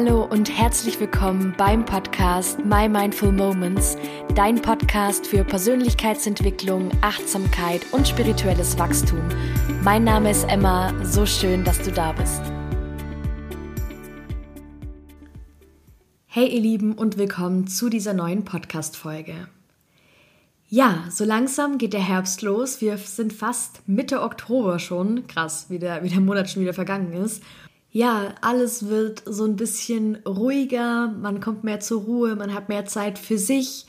Hallo und herzlich willkommen beim Podcast My Mindful Moments, dein Podcast für Persönlichkeitsentwicklung, Achtsamkeit und spirituelles Wachstum. Mein Name ist Emma, so schön, dass du da bist. Hey ihr Lieben und willkommen zu dieser neuen Podcast-Folge. Ja, so langsam geht der Herbst los. Wir sind fast Mitte Oktober schon. Krass, wie der, wie der Monat schon wieder vergangen ist ja, alles wird so ein bisschen ruhiger, man kommt mehr zur Ruhe, man hat mehr Zeit für sich,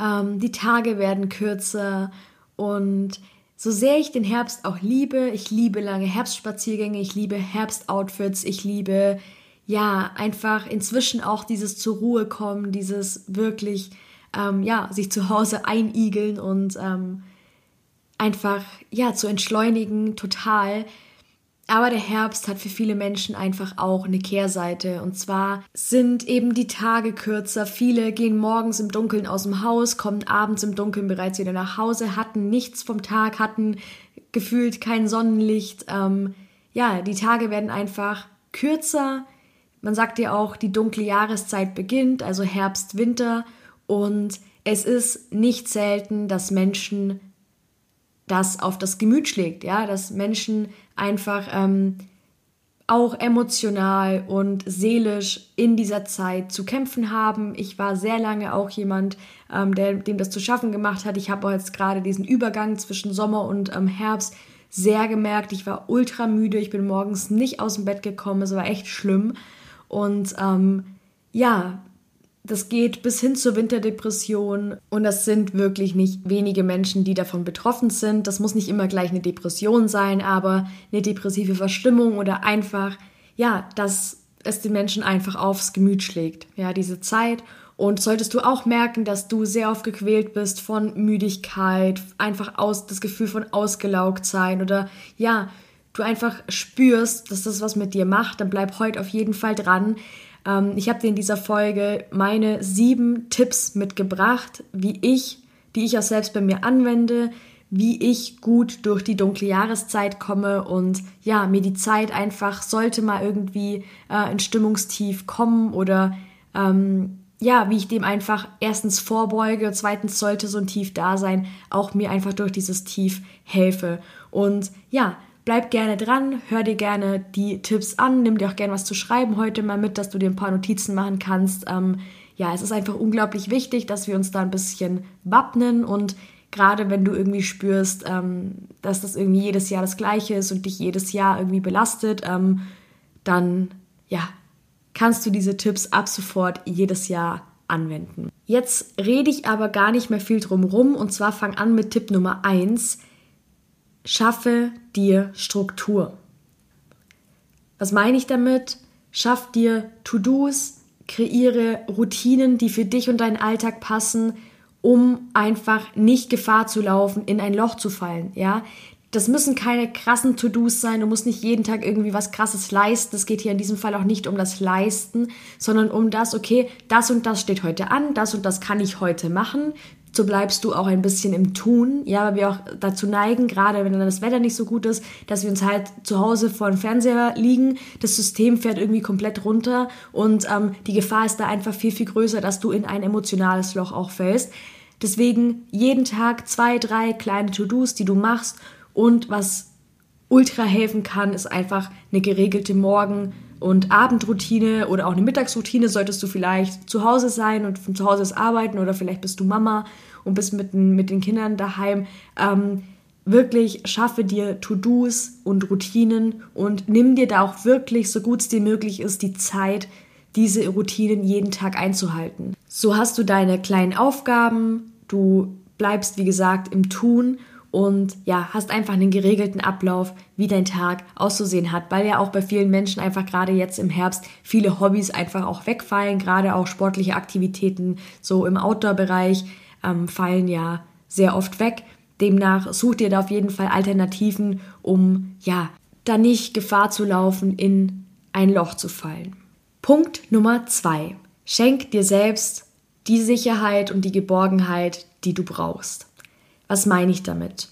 ähm, die Tage werden kürzer und so sehr ich den Herbst auch liebe, ich liebe lange Herbstspaziergänge, ich liebe Herbstoutfits, ich liebe ja einfach inzwischen auch dieses zur Ruhe kommen, dieses wirklich ähm, ja sich zu Hause einigeln und ähm, einfach ja zu entschleunigen total aber der Herbst hat für viele Menschen einfach auch eine Kehrseite. Und zwar sind eben die Tage kürzer. Viele gehen morgens im Dunkeln aus dem Haus, kommen abends im Dunkeln bereits wieder nach Hause, hatten nichts vom Tag, hatten gefühlt kein Sonnenlicht. Ähm, ja, die Tage werden einfach kürzer. Man sagt ja auch, die dunkle Jahreszeit beginnt, also Herbst, Winter. Und es ist nicht selten, dass Menschen das auf das Gemüt schlägt, ja, dass Menschen einfach ähm, auch emotional und seelisch in dieser Zeit zu kämpfen haben. Ich war sehr lange auch jemand, ähm, der, dem das zu schaffen gemacht hat. Ich habe jetzt gerade diesen Übergang zwischen Sommer und ähm, Herbst sehr gemerkt. Ich war ultra müde. Ich bin morgens nicht aus dem Bett gekommen. Es war echt schlimm. Und ähm, ja, das geht bis hin zur Winterdepression und das sind wirklich nicht wenige Menschen, die davon betroffen sind. Das muss nicht immer gleich eine Depression sein, aber eine depressive Verstimmung oder einfach, ja, dass es den Menschen einfach aufs Gemüt schlägt. Ja, diese Zeit. Und solltest du auch merken, dass du sehr oft gequält bist von Müdigkeit, einfach aus, das Gefühl von ausgelaugt sein oder ja, du einfach spürst, dass das was mit dir macht, dann bleib heute auf jeden Fall dran. Ähm, ich habe dir in dieser Folge meine sieben Tipps mitgebracht, wie ich, die ich auch selbst bei mir anwende, wie ich gut durch die dunkle Jahreszeit komme und ja, mir die Zeit einfach, sollte mal irgendwie äh, ein Stimmungstief kommen oder ähm, ja, wie ich dem einfach erstens vorbeuge, zweitens sollte so ein Tief da sein, auch mir einfach durch dieses Tief helfe. Und ja, Bleib gerne dran, hör dir gerne die Tipps an, nimm dir auch gerne was zu schreiben heute mal mit, dass du dir ein paar Notizen machen kannst. Ähm, ja, es ist einfach unglaublich wichtig, dass wir uns da ein bisschen wappnen und gerade wenn du irgendwie spürst, ähm, dass das irgendwie jedes Jahr das Gleiche ist und dich jedes Jahr irgendwie belastet, ähm, dann ja, kannst du diese Tipps ab sofort jedes Jahr anwenden. Jetzt rede ich aber gar nicht mehr viel drum rum und zwar fang an mit Tipp Nummer 1 schaffe dir Struktur. Was meine ich damit? Schaff dir To-Dos, kreiere Routinen, die für dich und deinen Alltag passen, um einfach nicht Gefahr zu laufen, in ein Loch zu fallen, ja? Das müssen keine krassen To-Dos sein. Du musst nicht jeden Tag irgendwie was krasses leisten. Es geht hier in diesem Fall auch nicht um das Leisten, sondern um das, okay, das und das steht heute an, das und das kann ich heute machen so bleibst du auch ein bisschen im Tun, ja, weil wir auch dazu neigen, gerade wenn dann das Wetter nicht so gut ist, dass wir uns halt zu Hause vor dem Fernseher liegen, das System fährt irgendwie komplett runter und ähm, die Gefahr ist da einfach viel, viel größer, dass du in ein emotionales Loch auch fällst. Deswegen jeden Tag zwei, drei kleine To-Dos, die du machst und was ultra helfen kann, ist einfach eine geregelte Morgen- und Abendroutine oder auch eine Mittagsroutine solltest du vielleicht zu Hause sein und von zu Hause aus arbeiten oder vielleicht bist du Mama und bist mit, mit den Kindern daheim. Ähm, wirklich schaffe dir To-Dos und Routinen und nimm dir da auch wirklich, so gut es dir möglich ist, die Zeit, diese Routinen jeden Tag einzuhalten. So hast du deine kleinen Aufgaben, du bleibst, wie gesagt, im Tun und ja, hast einfach einen geregelten Ablauf, wie dein Tag auszusehen hat, weil ja auch bei vielen Menschen einfach gerade jetzt im Herbst viele Hobbys einfach auch wegfallen, gerade auch sportliche Aktivitäten so im Outdoor-Bereich ähm, fallen ja sehr oft weg. Demnach such dir da auf jeden Fall Alternativen, um ja, da nicht Gefahr zu laufen, in ein Loch zu fallen. Punkt Nummer zwei. Schenk dir selbst die Sicherheit und die Geborgenheit, die du brauchst. Was meine ich damit?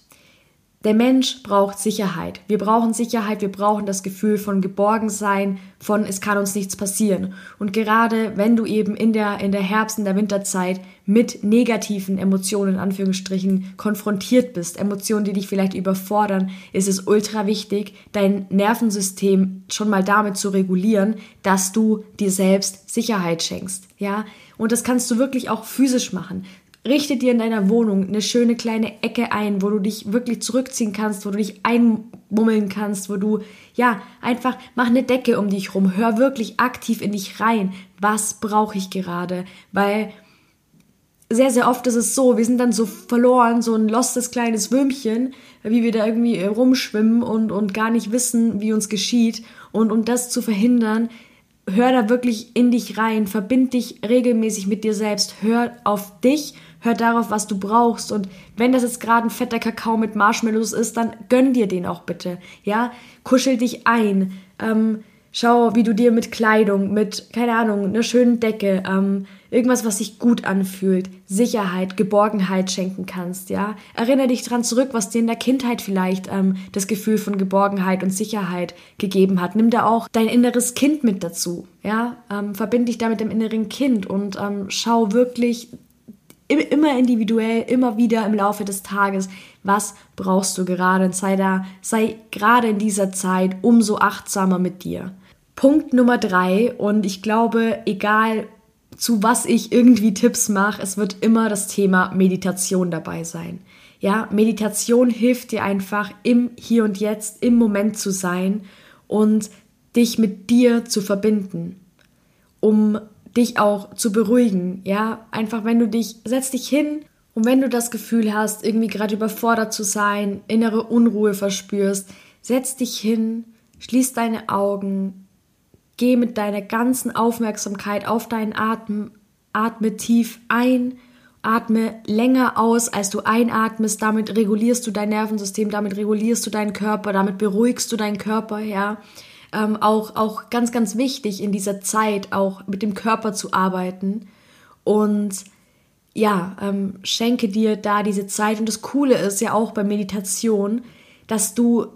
der Mensch braucht Sicherheit. Wir brauchen Sicherheit, wir brauchen das Gefühl von Geborgensein, von es kann uns nichts passieren. Und gerade wenn du eben in der, in der Herbst- und der Winterzeit mit negativen Emotionen, in Anführungsstrichen, konfrontiert bist, Emotionen, die dich vielleicht überfordern, ist es ultra wichtig, dein Nervensystem schon mal damit zu regulieren, dass du dir selbst Sicherheit schenkst. Ja, und das kannst du wirklich auch physisch machen. Richte dir in deiner Wohnung eine schöne kleine Ecke ein, wo du dich wirklich zurückziehen kannst, wo du dich einmummeln kannst, wo du, ja, einfach mach eine Decke um dich rum. Hör wirklich aktiv in dich rein. Was brauche ich gerade? Weil sehr, sehr oft ist es so, wir sind dann so verloren, so ein lostes kleines Würmchen, wie wir da irgendwie rumschwimmen und, und gar nicht wissen, wie uns geschieht. Und um das zu verhindern, hör da wirklich in dich rein, verbind dich regelmäßig mit dir selbst, hör auf dich hör darauf, was du brauchst. Und wenn das jetzt gerade ein fetter Kakao mit Marshmallows ist, dann gönn dir den auch bitte. Ja, kuschel dich ein. Ähm, schau, wie du dir mit Kleidung, mit, keine Ahnung, einer schönen Decke, ähm, irgendwas, was sich gut anfühlt, Sicherheit, Geborgenheit schenken kannst, ja. Erinnere dich dran zurück, was dir in der Kindheit vielleicht ähm, das Gefühl von Geborgenheit und Sicherheit gegeben hat. Nimm da auch dein inneres Kind mit dazu, ja. Ähm, verbind dich da mit dem inneren Kind und ähm, schau wirklich immer individuell, immer wieder im Laufe des Tages, was brauchst du gerade und sei da, sei gerade in dieser Zeit umso achtsamer mit dir. Punkt Nummer drei und ich glaube, egal zu was ich irgendwie Tipps mache, es wird immer das Thema Meditation dabei sein. Ja, Meditation hilft dir einfach im Hier und Jetzt, im Moment zu sein und dich mit dir zu verbinden, um dich auch zu beruhigen, ja, einfach wenn du dich, setz dich hin und wenn du das Gefühl hast, irgendwie gerade überfordert zu sein, innere Unruhe verspürst, setz dich hin, schließ deine Augen, geh mit deiner ganzen Aufmerksamkeit auf deinen Atem, atme tief ein, atme länger aus, als du einatmest, damit regulierst du dein Nervensystem, damit regulierst du deinen Körper, damit beruhigst du deinen Körper, ja ähm, auch, auch ganz, ganz wichtig in dieser Zeit auch mit dem Körper zu arbeiten. Und ja, ähm, schenke dir da diese Zeit. Und das Coole ist ja auch bei Meditation, dass du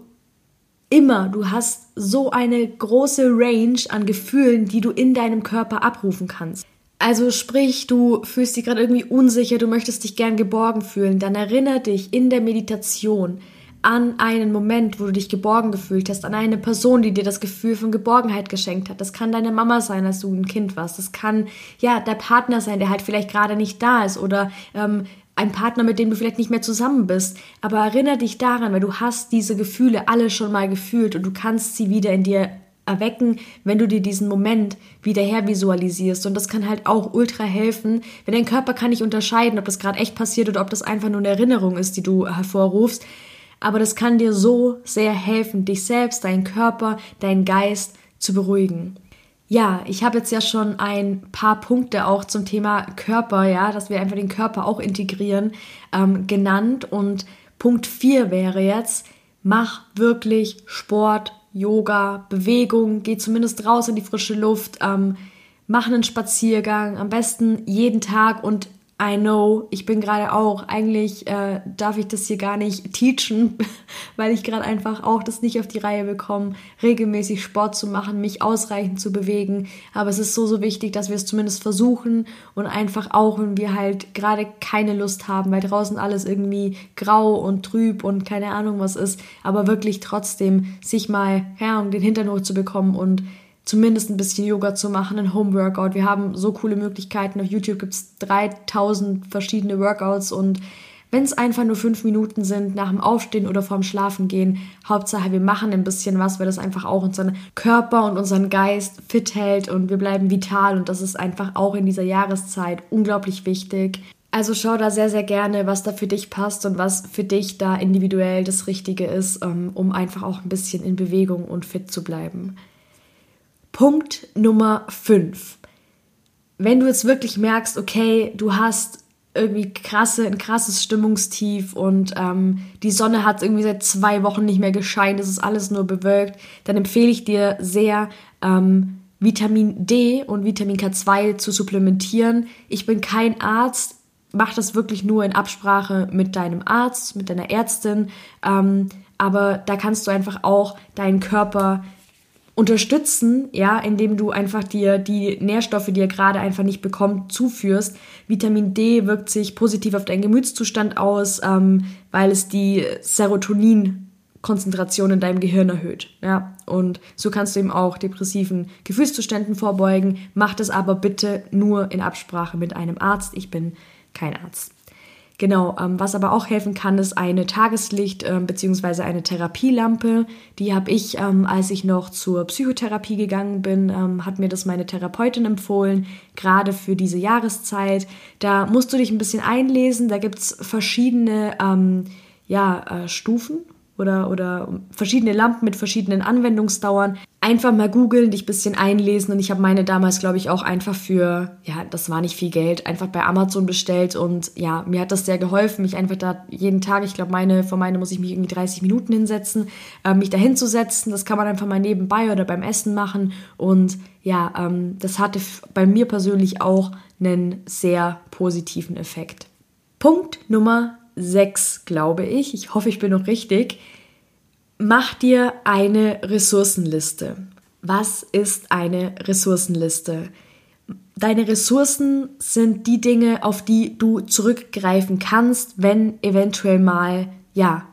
immer, du hast so eine große Range an Gefühlen, die du in deinem Körper abrufen kannst. Also sprich, du fühlst dich gerade irgendwie unsicher, du möchtest dich gern geborgen fühlen, dann erinnere dich in der Meditation an einen Moment, wo du dich geborgen gefühlt hast, an eine Person, die dir das Gefühl von Geborgenheit geschenkt hat. Das kann deine Mama sein, als du ein Kind warst. Das kann ja der Partner sein, der halt vielleicht gerade nicht da ist oder ähm, ein Partner, mit dem du vielleicht nicht mehr zusammen bist. Aber erinnere dich daran, weil du hast diese Gefühle alle schon mal gefühlt und du kannst sie wieder in dir erwecken, wenn du dir diesen Moment wieder hervisualisierst. Und das kann halt auch ultra helfen, wenn dein Körper kann nicht unterscheiden, ob das gerade echt passiert oder ob das einfach nur eine Erinnerung ist, die du hervorrufst aber das kann dir so sehr helfen, dich selbst, deinen Körper, deinen Geist zu beruhigen. Ja, ich habe jetzt ja schon ein paar Punkte auch zum Thema Körper, ja, dass wir einfach den Körper auch integrieren, ähm, genannt. Und Punkt 4 wäre jetzt, mach wirklich Sport, Yoga, Bewegung, geh zumindest raus in die frische Luft, ähm, mach einen Spaziergang, am besten jeden Tag und I know, ich bin gerade auch, eigentlich äh, darf ich das hier gar nicht teachen, weil ich gerade einfach auch das nicht auf die Reihe bekomme, regelmäßig Sport zu machen, mich ausreichend zu bewegen. Aber es ist so, so wichtig, dass wir es zumindest versuchen und einfach auch, wenn wir halt gerade keine Lust haben, weil draußen alles irgendwie grau und trüb und keine Ahnung was ist, aber wirklich trotzdem sich mal, ja, um den Hintern hochzubekommen und zumindest ein bisschen Yoga zu machen, ein Home-Workout. Wir haben so coole Möglichkeiten. Auf YouTube gibt es 3000 verschiedene Workouts und wenn es einfach nur fünf Minuten sind, nach dem Aufstehen oder vorm Schlafen gehen, Hauptsache wir machen ein bisschen was, weil das einfach auch unseren Körper und unseren Geist fit hält und wir bleiben vital und das ist einfach auch in dieser Jahreszeit unglaublich wichtig. Also schau da sehr, sehr gerne, was da für dich passt und was für dich da individuell das Richtige ist, ähm, um einfach auch ein bisschen in Bewegung und fit zu bleiben. Punkt Nummer 5. Wenn du jetzt wirklich merkst, okay, du hast irgendwie krasse, ein krasses Stimmungstief und ähm, die Sonne hat irgendwie seit zwei Wochen nicht mehr gescheint, es ist alles nur bewölkt, dann empfehle ich dir sehr, ähm, Vitamin D und Vitamin K2 zu supplementieren. Ich bin kein Arzt, mach das wirklich nur in Absprache mit deinem Arzt, mit deiner Ärztin. Ähm, aber da kannst du einfach auch deinen Körper unterstützen, ja, indem du einfach dir die Nährstoffe, die er gerade einfach nicht bekommt, zuführst. Vitamin D wirkt sich positiv auf deinen Gemütszustand aus, ähm, weil es die Serotoninkonzentration in deinem Gehirn erhöht, ja. Und so kannst du eben auch depressiven Gefühlszuständen vorbeugen. Mach das aber bitte nur in Absprache mit einem Arzt. Ich bin kein Arzt. Genau, ähm, was aber auch helfen kann, ist eine Tageslicht- äh, bzw. eine Therapielampe. Die habe ich, ähm, als ich noch zur Psychotherapie gegangen bin, ähm, hat mir das meine Therapeutin empfohlen, gerade für diese Jahreszeit. Da musst du dich ein bisschen einlesen, da gibt es verschiedene ähm, ja, äh, Stufen oder, oder verschiedene Lampen mit verschiedenen Anwendungsdauern. Einfach mal googeln, dich ein bisschen einlesen und ich habe meine damals, glaube ich, auch einfach für, ja, das war nicht viel Geld, einfach bei Amazon bestellt und ja, mir hat das sehr geholfen, mich einfach da jeden Tag, ich glaube, meine, vor meine muss ich mich irgendwie 30 Minuten hinsetzen, äh, mich da hinzusetzen, das kann man einfach mal nebenbei oder beim Essen machen und ja, ähm, das hatte bei mir persönlich auch einen sehr positiven Effekt. Punkt Nummer 6, glaube ich. Ich hoffe, ich bin noch richtig. Mach dir eine Ressourcenliste. Was ist eine Ressourcenliste? Deine Ressourcen sind die Dinge, auf die du zurückgreifen kannst, wenn eventuell mal, ja,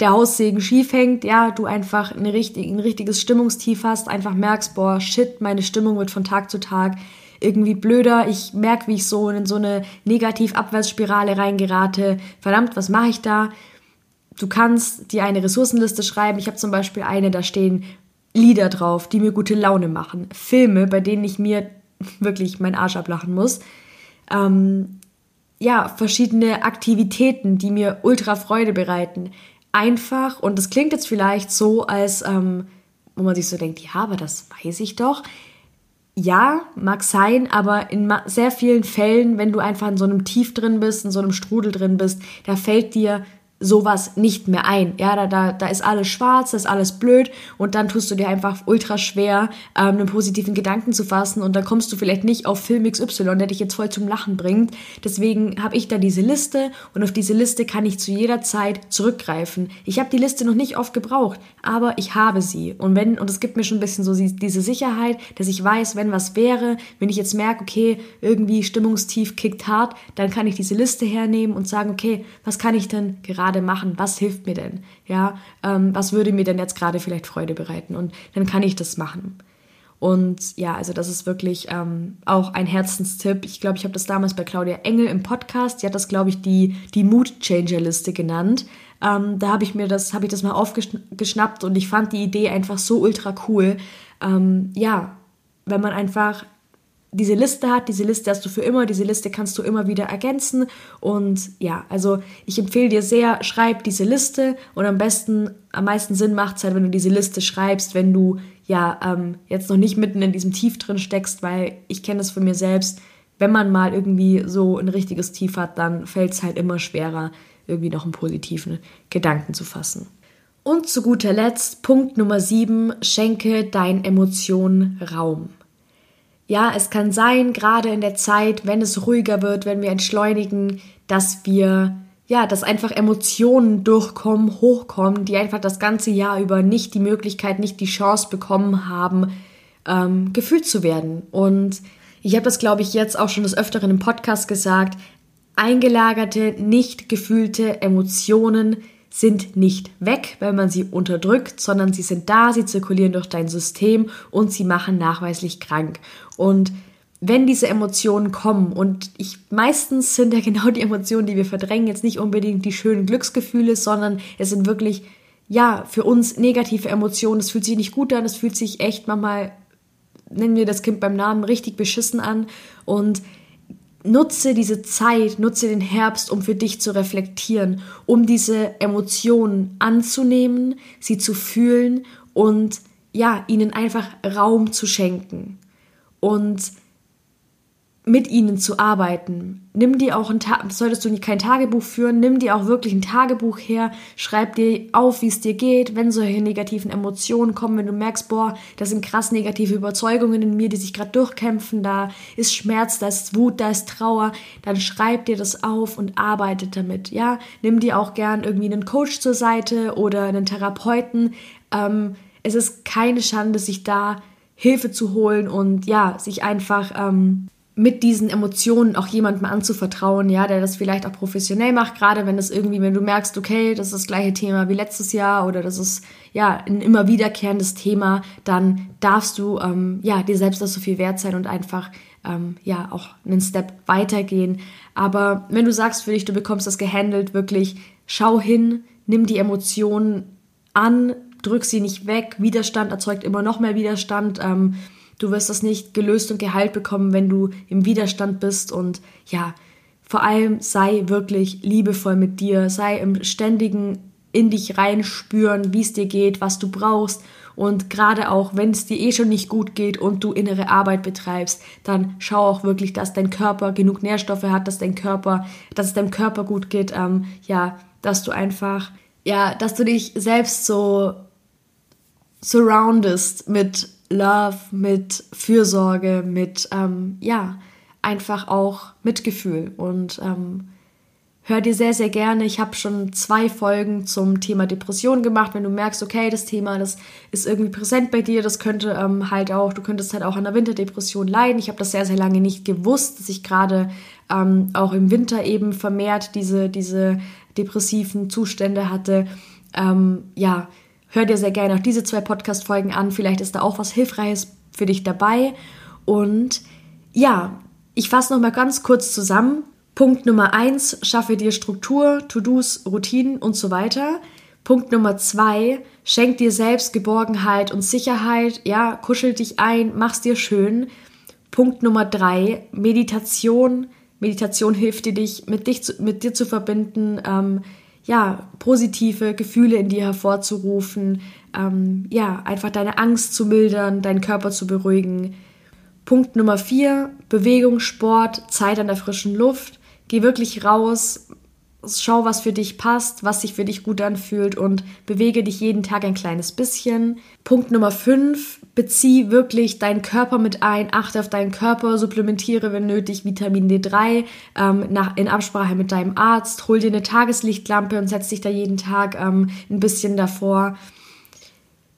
der Haussegen schief hängt, ja, du einfach eine richtig, ein richtiges Stimmungstief hast, einfach merkst, boah, shit, meine Stimmung wird von Tag zu Tag irgendwie blöder. Ich merke, wie ich so in so eine Negativ-Abwärtsspirale reingerate. Verdammt, was mache ich da? Du kannst dir eine Ressourcenliste schreiben. Ich habe zum Beispiel eine, da stehen Lieder drauf, die mir gute Laune machen. Filme, bei denen ich mir wirklich meinen Arsch ablachen muss. Ähm, ja, verschiedene Aktivitäten, die mir ultra Freude bereiten. Einfach, und das klingt jetzt vielleicht so, als ähm, wo man sich so denkt, ja, aber das weiß ich doch ja, mag sein, aber in sehr vielen Fällen, wenn du einfach in so einem Tief drin bist, in so einem Strudel drin bist, da fällt dir sowas nicht mehr ein. Ja, da, da, da ist alles schwarz, da ist alles blöd und dann tust du dir einfach ultra schwer, ähm, einen positiven Gedanken zu fassen und dann kommst du vielleicht nicht auf Film XY, der dich jetzt voll zum Lachen bringt. Deswegen habe ich da diese Liste und auf diese Liste kann ich zu jeder Zeit zurückgreifen. Ich habe die Liste noch nicht oft gebraucht, aber ich habe sie und wenn und es gibt mir schon ein bisschen so diese Sicherheit, dass ich weiß, wenn was wäre, wenn ich jetzt merke, okay, irgendwie Stimmungstief kickt hart, dann kann ich diese Liste hernehmen und sagen, okay, was kann ich denn gerade gerade machen? Was hilft mir denn? Ja, ähm, was würde mir denn jetzt gerade vielleicht Freude bereiten? Und dann kann ich das machen. Und ja, also das ist wirklich ähm, auch ein Herzenstipp. Ich glaube, ich habe das damals bei Claudia Engel im Podcast. Die hat das, glaube ich, die, die Mood Changer Liste genannt. Ähm, da habe ich mir das, habe ich das mal aufgeschnappt und ich fand die Idee einfach so ultra cool. Ähm, ja, wenn man einfach diese Liste hat. Diese Liste hast du für immer, diese Liste kannst du immer wieder ergänzen. Und ja, also ich empfehle dir sehr, schreib diese Liste und am besten, am meisten Sinn macht es halt, wenn du diese Liste schreibst, wenn du ja ähm, jetzt noch nicht mitten in diesem Tief drin steckst, weil ich kenne das von mir selbst. Wenn man mal irgendwie so ein richtiges Tief hat, dann fällt es halt immer schwerer, irgendwie noch einen positiven Gedanken zu fassen. Und zu guter Letzt, Punkt Nummer 7, schenke deinen Emotionen Raum. Ja, es kann sein, gerade in der Zeit, wenn es ruhiger wird, wenn wir entschleunigen, dass wir, ja, dass einfach Emotionen durchkommen, hochkommen, die einfach das ganze Jahr über nicht die Möglichkeit, nicht die Chance bekommen haben, ähm, gefühlt zu werden. Und ich habe das, glaube ich, jetzt auch schon des Öfteren im Podcast gesagt, eingelagerte, nicht gefühlte Emotionen sind nicht weg, wenn man sie unterdrückt, sondern sie sind da, sie zirkulieren durch dein System und sie machen nachweislich krank. Und wenn diese Emotionen kommen und ich meistens sind ja genau die Emotionen, die wir verdrängen, jetzt nicht unbedingt die schönen Glücksgefühle, sondern es sind wirklich ja, für uns negative Emotionen. Es fühlt sich nicht gut an, es fühlt sich echt manchmal nennen wir das Kind beim Namen richtig beschissen an und nutze diese Zeit, nutze den Herbst, um für dich zu reflektieren, um diese Emotionen anzunehmen, sie zu fühlen und ja, ihnen einfach Raum zu schenken. Und mit ihnen zu arbeiten. Nimm dir auch ein Ta solltest du kein Tagebuch führen, nimm dir auch wirklich ein Tagebuch her, schreib dir auf, wie es dir geht, wenn solche negativen Emotionen kommen, wenn du merkst, boah, das sind krass negative Überzeugungen in mir, die sich gerade durchkämpfen, da ist Schmerz, da ist Wut, da ist Trauer, dann schreib dir das auf und arbeite damit, ja? Nimm dir auch gern irgendwie einen Coach zur Seite oder einen Therapeuten. Ähm, es ist keine Schande, sich da Hilfe zu holen und ja, sich einfach ähm, mit diesen Emotionen auch jemandem anzuvertrauen, ja, der das vielleicht auch professionell macht, gerade wenn es irgendwie, wenn du merkst, okay, das ist das gleiche Thema wie letztes Jahr oder das ist ja ein immer wiederkehrendes Thema, dann darfst du ähm, ja dir selbst das so viel wert sein und einfach ähm, ja auch einen Step weitergehen. Aber wenn du sagst für dich, du bekommst das gehandelt, wirklich schau hin, nimm die Emotionen an, drück sie nicht weg. Widerstand erzeugt immer noch mehr Widerstand. Ähm, Du wirst das nicht gelöst und geheilt bekommen, wenn du im Widerstand bist. Und ja, vor allem sei wirklich liebevoll mit dir, sei im ständigen in dich reinspüren, wie es dir geht, was du brauchst. Und gerade auch, wenn es dir eh schon nicht gut geht und du innere Arbeit betreibst, dann schau auch wirklich, dass dein Körper genug Nährstoffe hat, dass dein Körper, dass es deinem Körper gut geht, ähm, ja, dass du einfach, ja, dass du dich selbst so surroundest mit Love, mit Fürsorge, mit, ähm, ja, einfach auch Mitgefühl. Und ähm, hör dir sehr, sehr gerne. Ich habe schon zwei Folgen zum Thema Depression gemacht. Wenn du merkst, okay, das Thema, das ist irgendwie präsent bei dir, das könnte ähm, halt auch, du könntest halt auch an der Winterdepression leiden. Ich habe das sehr, sehr lange nicht gewusst, dass ich gerade ähm, auch im Winter eben vermehrt diese, diese depressiven Zustände hatte. Ähm, ja, Hör dir sehr gerne auch diese zwei Podcast-Folgen an. Vielleicht ist da auch was Hilfreiches für dich dabei. Und ja, ich fasse nochmal ganz kurz zusammen. Punkt Nummer eins, schaffe dir Struktur, To-Dos, Routinen und so weiter. Punkt Nummer zwei, schenk dir selbst Geborgenheit und Sicherheit. Ja, kuschel dich ein, mach's dir schön. Punkt Nummer drei, Meditation. Meditation hilft dir, dich mit, dich zu, mit dir zu verbinden. Ähm, ja, positive Gefühle in dir hervorzurufen, ähm, ja, einfach deine Angst zu mildern, deinen Körper zu beruhigen. Punkt Nummer vier, Bewegung, Sport, Zeit an der frischen Luft. Geh wirklich raus, schau, was für dich passt, was sich für dich gut anfühlt und bewege dich jeden Tag ein kleines bisschen. Punkt Nummer 5, bezieh wirklich deinen Körper mit ein, achte auf deinen Körper, supplementiere, wenn nötig, Vitamin D3 ähm, nach, in Absprache mit deinem Arzt, hol dir eine Tageslichtlampe und setz dich da jeden Tag ähm, ein bisschen davor.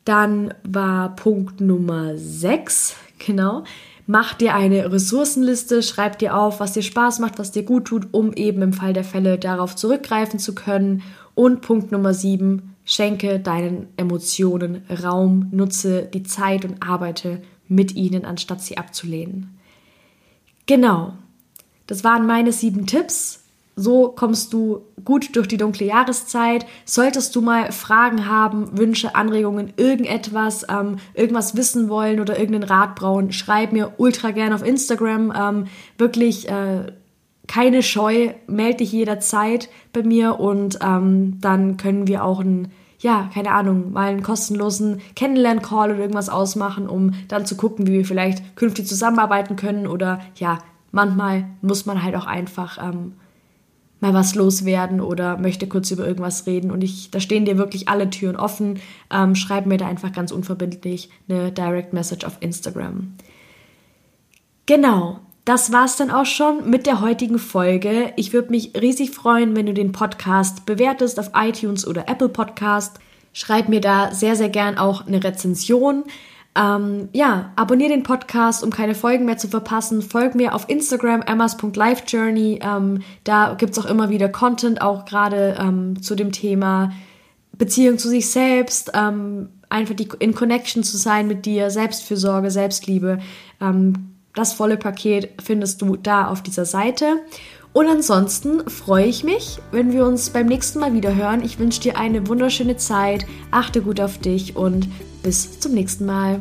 Dann war Punkt Nummer 6, genau, Mach dir eine Ressourcenliste, schreib dir auf, was dir Spaß macht, was dir gut tut, um eben im Fall der Fälle darauf zurückgreifen zu können. Und Punkt Nummer 7, schenke deinen Emotionen Raum, nutze die Zeit und arbeite mit ihnen, anstatt sie abzulehnen. Genau, das waren meine sieben Tipps. So kommst du gut durch die dunkle Jahreszeit. Solltest du mal Fragen haben, Wünsche, Anregungen, irgendetwas, ähm, irgendwas wissen wollen oder irgendeinen Rat brauchen, schreib mir ultra gerne auf Instagram. Ähm, wirklich äh, keine Scheu, melde dich jederzeit bei mir und ähm, dann können wir auch ein ja, keine Ahnung, mal einen kostenlosen Kennenlern-Call oder irgendwas ausmachen, um dann zu gucken, wie wir vielleicht künftig zusammenarbeiten können. Oder ja, manchmal muss man halt auch einfach ähm, mal was loswerden oder möchte kurz über irgendwas reden. Und ich, da stehen dir wirklich alle Türen offen. Ähm, schreib mir da einfach ganz unverbindlich eine Direct Message auf Instagram. Genau, das war's dann auch schon mit der heutigen Folge. Ich würde mich riesig freuen, wenn du den Podcast bewertest auf iTunes oder Apple Podcast. Schreib mir da sehr, sehr gern auch eine Rezension. Ähm, ja, abonniere den Podcast, um keine Folgen mehr zu verpassen. Folg mir auf Instagram, emmas.lifejourney. Ähm, da gibt's auch immer wieder Content, auch gerade ähm, zu dem Thema Beziehung zu sich selbst, ähm, einfach die, in Connection zu sein mit dir, Selbstfürsorge, Selbstliebe. Ähm, das volle Paket findest du da auf dieser Seite. Und ansonsten freue ich mich, wenn wir uns beim nächsten Mal wieder hören. Ich wünsche dir eine wunderschöne Zeit, achte gut auf dich und bis zum nächsten Mal.